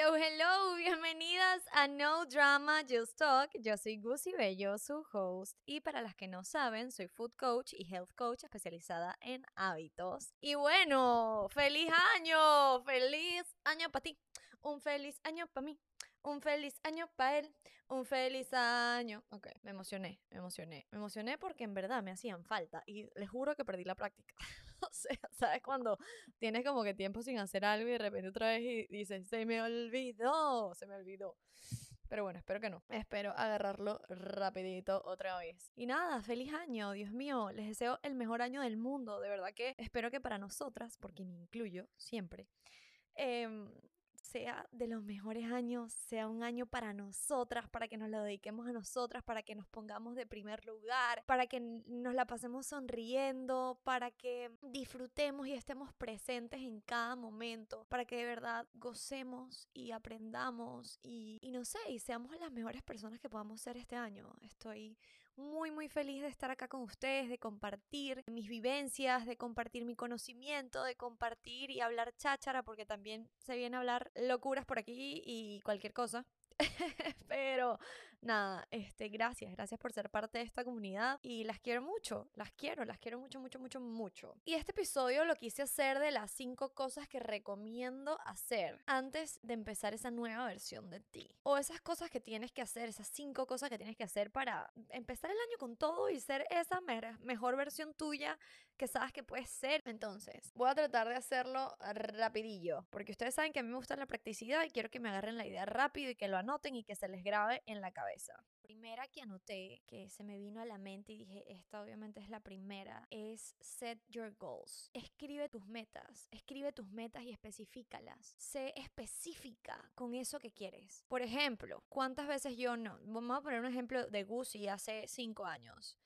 Hello, hello, bienvenidas a No Drama Just Talk. Yo soy Gucci Bello, su host, y para las que no saben, soy food coach y health coach especializada en hábitos. Y bueno, feliz año, feliz año para ti, un feliz año para mí. Un feliz año para él, un feliz año. Ok, me emocioné, me emocioné. Me emocioné porque en verdad me hacían falta y les juro que perdí la práctica. o sea, ¿sabes? Cuando tienes como que tiempo sin hacer algo y de repente otra vez y dices, se me olvidó, se me olvidó. Pero bueno, espero que no. Espero agarrarlo rapidito otra vez. Y nada, feliz año, Dios mío. Les deseo el mejor año del mundo. De verdad que espero que para nosotras, porque me incluyo siempre, eh, sea de los mejores años, sea un año para nosotras, para que nos lo dediquemos a nosotras, para que nos pongamos de primer lugar, para que nos la pasemos sonriendo, para que disfrutemos y estemos presentes en cada momento, para que de verdad gocemos y aprendamos y, y no sé, y seamos las mejores personas que podamos ser este año. Estoy muy muy feliz de estar acá con ustedes, de compartir mis vivencias, de compartir mi conocimiento, de compartir y hablar cháchara, porque también se viene a hablar locuras por aquí y cualquier cosa. Pero nada, este, gracias, gracias por ser parte de esta comunidad y las quiero mucho, las quiero, las quiero mucho, mucho, mucho, mucho. Y este episodio lo quise hacer de las cinco cosas que recomiendo hacer antes de empezar esa nueva versión de ti. O esas cosas que tienes que hacer, esas cinco cosas que tienes que hacer para empezar el año con todo y ser esa mejor versión tuya que sabes que puedes ser. Entonces, voy a tratar de hacerlo rapidillo, porque ustedes saben que a mí me gusta la practicidad y quiero que me agarren la idea rápido y que lo anoten y que se les grabe en la cabeza cabeza. Primera que anoté, que se me vino a la mente y dije, esta obviamente es la primera, es set your goals. Escribe tus metas, escribe tus metas y especifícalas. Sé específica con eso que quieres. Por ejemplo, ¿cuántas veces yo no? Vamos a poner un ejemplo de Gucci hace cinco años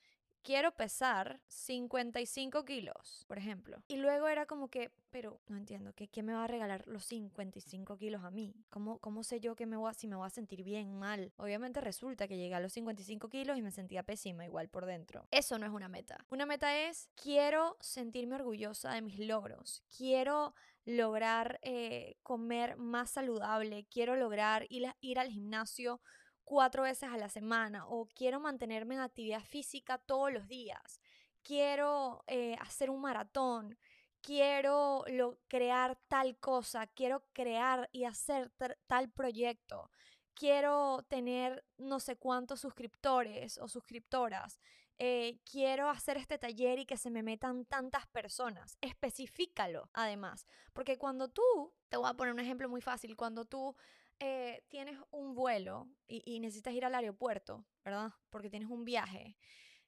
quiero pesar 55 kilos, por ejemplo. Y luego era como que, pero no entiendo, ¿qué, me va a regalar los 55 kilos a mí? ¿Cómo, cómo sé yo que me voy a, si me voy a sentir bien, mal? Obviamente resulta que llegué a los 55 kilos y me sentía pésima igual por dentro. Eso no es una meta. Una meta es, quiero sentirme orgullosa de mis logros. Quiero lograr eh, comer más saludable. Quiero lograr ir al gimnasio cuatro veces a la semana o quiero mantenerme en actividad física todos los días, quiero eh, hacer un maratón, quiero lo, crear tal cosa, quiero crear y hacer tal proyecto, quiero tener no sé cuántos suscriptores o suscriptoras, eh, quiero hacer este taller y que se me metan tantas personas. Especifícalo, además, porque cuando tú, te voy a poner un ejemplo muy fácil, cuando tú eh, tienes un vuelo y, necesitas ir al aeropuerto, ¿verdad? Porque tienes un viaje,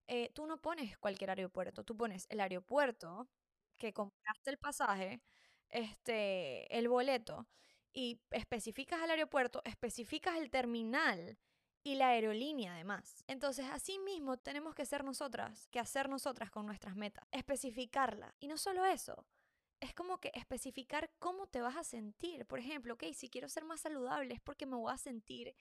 eh, tú no pones cualquier aeropuerto, tú pones el aeropuerto que compraste el pasaje, este, el boleto, y especificas el aeropuerto, especificas el terminal y la aerolínea además. Entonces, así mismo tenemos que ser nosotras, que hacer nosotras con nuestras metas, especificarla. Y no solo eso, es como que especificar cómo te vas a sentir. Por ejemplo, ok, si quiero ser más saludable es porque me voy a sentir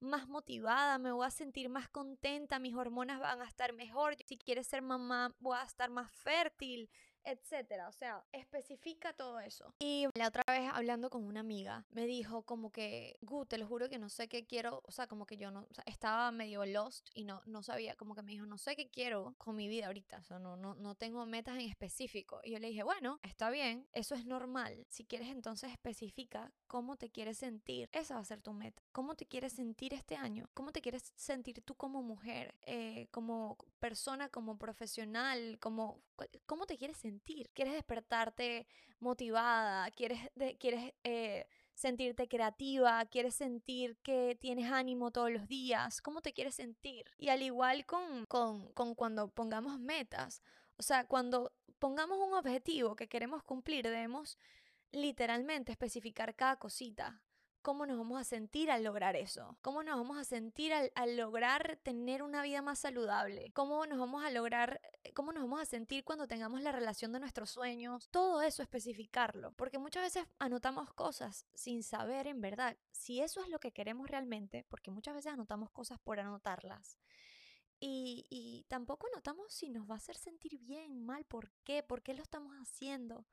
más motivada, me voy a sentir más contenta, mis hormonas van a estar mejor. Si quieres ser mamá, voy a estar más fértil, etcétera. O sea, especifica todo eso. Y la otra vez hablando con una amiga, me dijo como que, Gu, te lo juro que no sé qué quiero, o sea, como que yo no, o sea, estaba medio lost y no, no sabía, como que me dijo, no sé qué quiero con mi vida ahorita, o sea, no, no, no tengo metas en específico. Y yo le dije, bueno, está bien, eso es normal. Si quieres entonces especifica cómo te quieres sentir. Esa va a ser tu meta. ¿Cómo te quieres sentir este año? ¿Cómo te quieres sentir tú como mujer, eh, como persona, como profesional, como... ¿Cómo te quieres sentir? ¿Quieres despertarte motivada? ¿Quieres, quieres eh, sentirte creativa? ¿Quieres sentir que tienes ánimo todos los días? ¿Cómo te quieres sentir? Y al igual con, con, con cuando pongamos metas, o sea, cuando pongamos un objetivo que queremos cumplir, debemos literalmente especificar cada cosita cómo nos vamos a sentir al lograr eso, cómo nos vamos a sentir al, lograr tener una vida más saludable, cómo nos vamos a lograr, eh, cómo nos vamos a sentir cuando tengamos la relación de nuestros sueños, todo eso especificarlo, porque muchas veces anotamos cosas sin saber en verdad si eso es lo que queremos realmente, porque muchas veces anotamos cosas por anotarlas. Y, y tampoco anotamos si nos va a hacer sentir bien, mal, por qué, por qué lo estamos haciendo.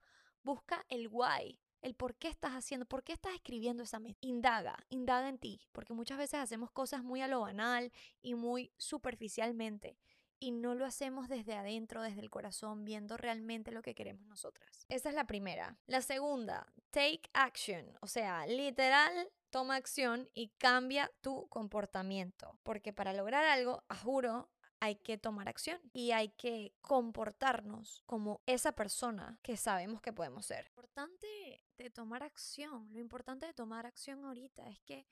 Busca el why, el por qué estás haciendo, por qué estás escribiendo esa meta. Indaga, indaga en ti, porque muchas veces hacemos cosas muy a lo banal y muy superficialmente y no lo hacemos desde adentro, desde el corazón, viendo realmente lo que queremos nosotras. Esa es la primera. La segunda, take action, o sea, literal, toma acción y cambia tu comportamiento, porque para lograr algo, a juro, hay que tomar acción y hay que comportarnos como esa persona que sabemos que podemos ser. Lo importante de tomar acción, lo importante de tomar acción ahorita es que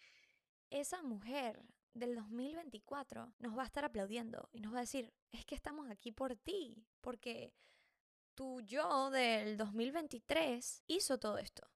esa mujer del 2024 nos va a estar aplaudiendo y nos va a decir, es que estamos aquí por ti, porque tu yo del 2023 hizo todo esto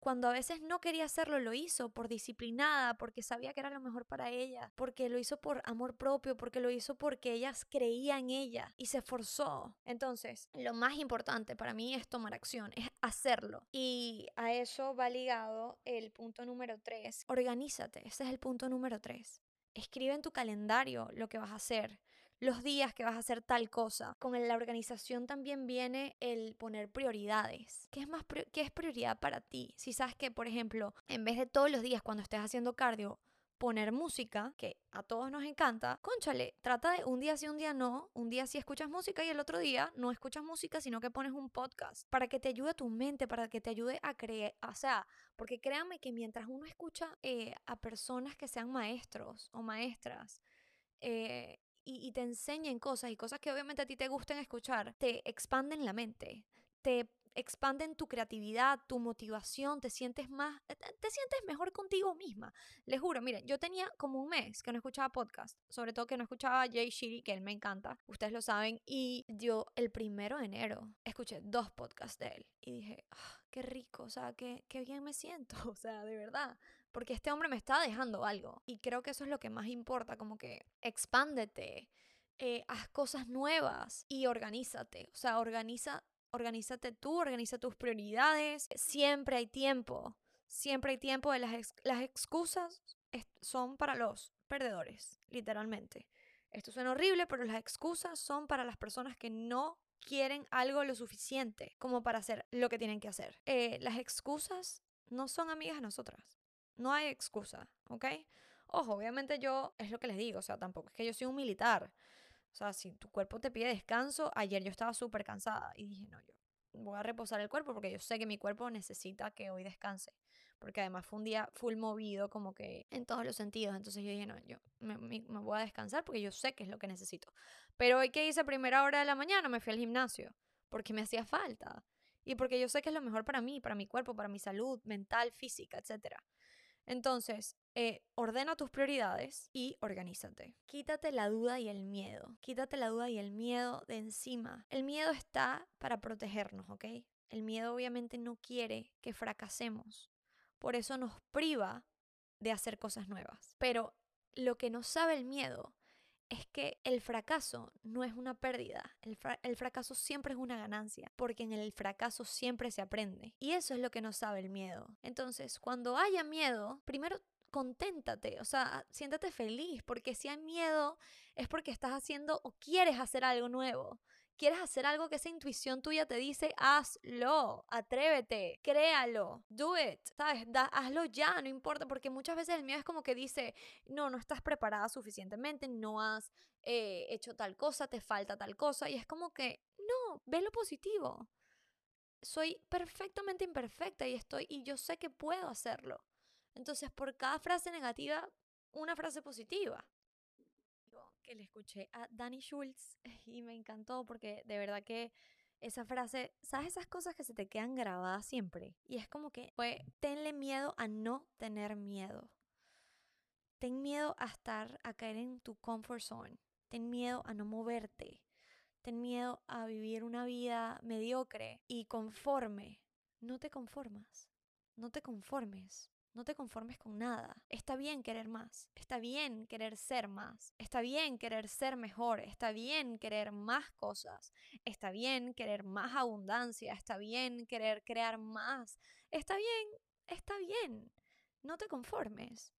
cuando a veces no quería hacerlo, lo hizo por disciplinada, porque sabía que era lo mejor para ella, porque lo hizo por amor propio, porque lo hizo porque ellas creía en ella y se esforzó. Entonces, lo más importante para mí es tomar acción, es hacerlo. Y a eso va ligado el punto número tres. Organízate, ese es el punto número tres. Escribe en tu calendario lo que vas a hacer los días que vas a hacer tal cosa. Con la organización también viene el poner prioridades. ¿Qué es más qué es prioridad para ti? Si sabes que, por ejemplo, en vez de todos los días cuando estés haciendo cardio, poner música, que a todos nos encanta, conchale, trata de un día sí, un día no, un día sí escuchas música y el otro día no escuchas música, sino que pones un podcast para que te ayude tu mente, para que te ayude a creer, o sea, porque créanme que mientras uno escucha eh, a personas que sean maestros o maestras, eh, y, te enseñen cosas y cosas que obviamente a ti te gusten escuchar, te expanden la mente, te expanden tu creatividad, tu motivación, te sientes más, eh, te, sientes mejor contigo misma. Les juro, miren, yo tenía como un mes que no escuchaba podcast, sobre todo que no escuchaba Jay Shiri, que él me encanta, ustedes lo saben, y yo el primero de enero escuché dos podcasts de él y dije, ah, qué rico, o sea, qué, qué bien me siento, o sea, de verdad porque este hombre me está dejando algo. Y creo que eso es lo que más importa, como que expándete, eh, haz cosas nuevas y organízate. O sea, organiza, organízate tú, organiza tus prioridades. Siempre hay tiempo, siempre hay tiempo. De las, las excusas son para los perdedores, literalmente. Esto suena horrible, pero las excusas son para las personas que no quieren algo lo suficiente como para hacer lo que tienen que hacer. Eh, las excusas no son amigas de nosotras. No hay excusa, ¿ok? Ojo, obviamente yo, es lo que les digo, o sea, tampoco es que yo soy un militar. O sea, si tu cuerpo te pide descanso, ayer yo estaba súper cansada y dije, no, yo voy a reposar el cuerpo porque yo sé que mi cuerpo necesita que hoy descanse. Porque además fue un día full movido, como que en todos los sentidos. Entonces yo dije, no, yo me, voy a descansar porque yo sé que es lo que necesito. Pero hoy que hice a primera hora de la mañana, me fui al gimnasio porque me hacía falta. Y porque yo sé que es lo mejor para mí, para mi cuerpo, para mi salud mental, física, etcétera. Entonces, eh, ordena tus prioridades y organízate. Quítate la duda y el miedo. Quítate la duda y el miedo de encima. El miedo está para protegernos, ¿ok? El miedo obviamente no quiere que fracasemos. Por eso nos priva de hacer cosas nuevas. Pero lo que no sabe el miedo es que el fracaso no es una pérdida, el, fracaso siempre es una ganancia, porque en el fracaso siempre se aprende. Y eso es lo que no sabe el miedo. Entonces, cuando haya miedo, primero conténtate, o sea, siéntate feliz, porque si hay miedo es porque estás haciendo o quieres hacer algo nuevo quieres hacer algo que esa intuición tuya te dice, hazlo, atrévete, créalo, do it, ¿sabes? hazlo ya, no importa, porque muchas veces el miedo es como que dice, no, no estás preparada suficientemente, no has eh, hecho tal cosa, te falta tal cosa, y es como que, no, ve lo positivo. Soy perfectamente imperfecta y estoy, y yo sé que puedo hacerlo. Entonces, por cada frase negativa, una frase positiva que le escuché a Danny Schultz y me encantó porque de verdad que esa frase, ¿sabes esas cosas que se te quedan grabadas siempre? Y es como que fue, tenle miedo a no tener miedo. Ten miedo a estar, a caer en tu comfort zone. Ten miedo a no moverte. Ten miedo a vivir una vida mediocre y conforme. No te conformas. No te conformes. No te conformes con nada. Está bien querer más. Está bien querer ser más. Está bien querer ser mejor. Está bien querer más cosas. Está bien querer más abundancia. Está bien querer crear más. Está bien, está bien. No te conformes.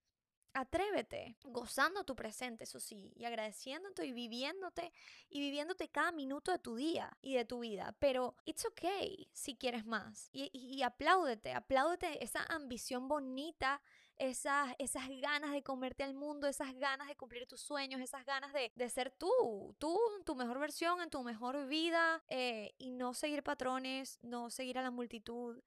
Atrévete, gozando tu presente, eso sí, y agradeciéndote y viviéndote y viviéndote cada minuto de tu día y de tu vida. Pero it's okay si quieres más. Y, y, apláudete, apláudete esa ambición bonita, esas, esas ganas de comerte al mundo, esas ganas de cumplir tus sueños, esas ganas de, de ser tú, tú, tu mejor versión, en tu mejor vida eh, y no seguir patrones, no seguir a la multitud.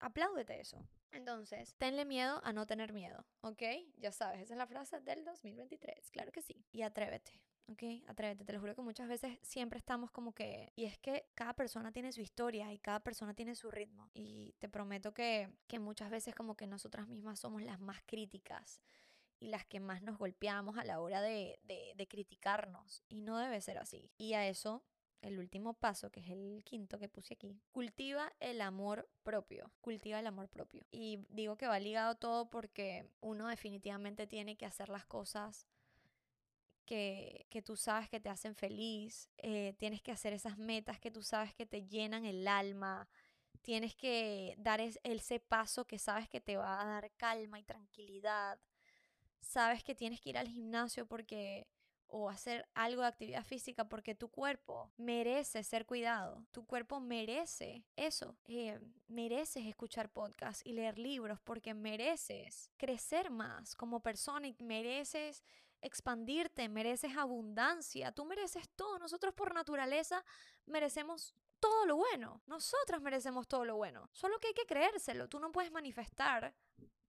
Apláudete eso. Entonces, tenle miedo a no tener miedo, ¿ok? Ya sabes, esa es la frase del 2023, claro que sí. Y atrévete, ¿ok? Atrévete, te lo juro que muchas veces siempre estamos como que... Y es que cada persona tiene su historia y cada persona tiene su ritmo. Y te prometo que, que muchas veces como que nosotras mismas somos las más críticas y las que más nos golpeamos a la hora de, de, de criticarnos. Y no debe ser así. Y a eso el último paso, que es el quinto que puse aquí, cultiva el amor propio, cultiva el amor propio. Y digo que va ligado todo porque uno definitivamente tiene que hacer las cosas que, que tú sabes que te hacen feliz, eh, tienes que hacer esas metas que tú sabes que te llenan el alma, tienes que dar ese paso que sabes que te va a dar calma y tranquilidad, sabes que tienes que ir al gimnasio porque o hacer algo de actividad física porque tu cuerpo merece ser cuidado, tu cuerpo merece eso, eh, mereces escuchar podcasts y leer libros porque mereces crecer más como persona y mereces expandirte, mereces abundancia, tú mereces todo, nosotros por naturaleza merecemos todo lo bueno, nosotras merecemos todo lo bueno, solo que hay que creérselo, tú no puedes manifestar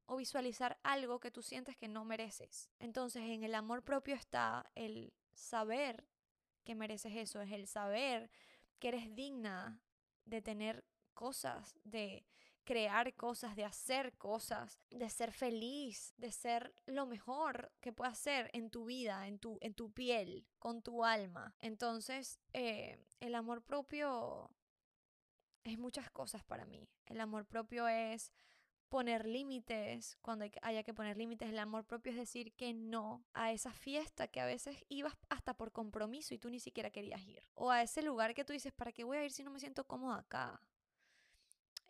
o visualizar algo que tú sientes que no mereces. Entonces en el amor propio está el saber que mereces eso, es el saber que eres digna de tener cosas, de crear cosas, de hacer cosas, de ser feliz, de ser lo mejor que puedas ser en tu vida, en tu, en tu piel, con tu alma. Entonces, eh, el amor propio es muchas cosas para mí. El amor propio es poner límites, cuando haya que poner límites, el amor propio es decir que no a esa fiesta que a veces ibas hasta por compromiso y tú ni siquiera querías ir. O a ese lugar que tú dices, ¿para qué voy a ir si no me siento cómoda acá?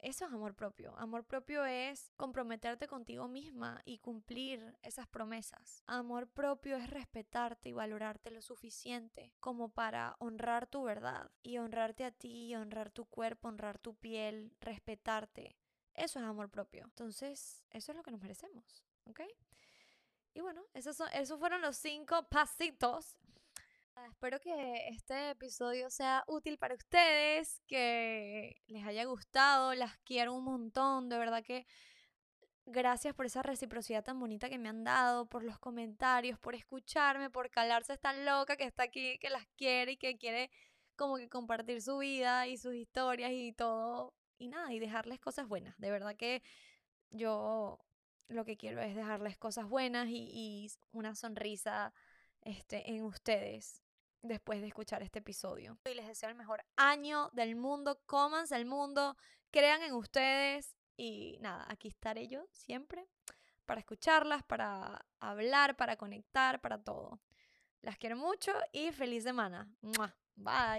Eso es amor propio. Amor propio es comprometerte contigo misma y cumplir esas promesas. Amor propio es respetarte y valorarte lo suficiente como para honrar tu verdad y honrarte a ti, honrar tu cuerpo, honrar tu piel, respetarte eso es amor propio. Entonces, eso es lo que nos merecemos, ¿ok? Y bueno, esos, son, esos fueron los cinco pasitos. Ah, espero que este episodio sea útil para ustedes, que les haya gustado, las quiero un montón, de verdad que gracias por esa reciprocidad tan bonita que me han dado, por los comentarios, por escucharme, por calarse esta loca que está aquí, que las quiere y que quiere como que compartir su vida y sus historias y todo y nada, y dejarles cosas buenas. De verdad que yo lo que quiero es dejarles cosas buenas y, una sonrisa este, en ustedes después de escuchar este episodio. Y les deseo el mejor año del mundo, cómanse el mundo, crean en ustedes y nada, aquí estaré yo siempre para escucharlas, para hablar, para conectar, para todo. Las quiero mucho y feliz semana. Bye.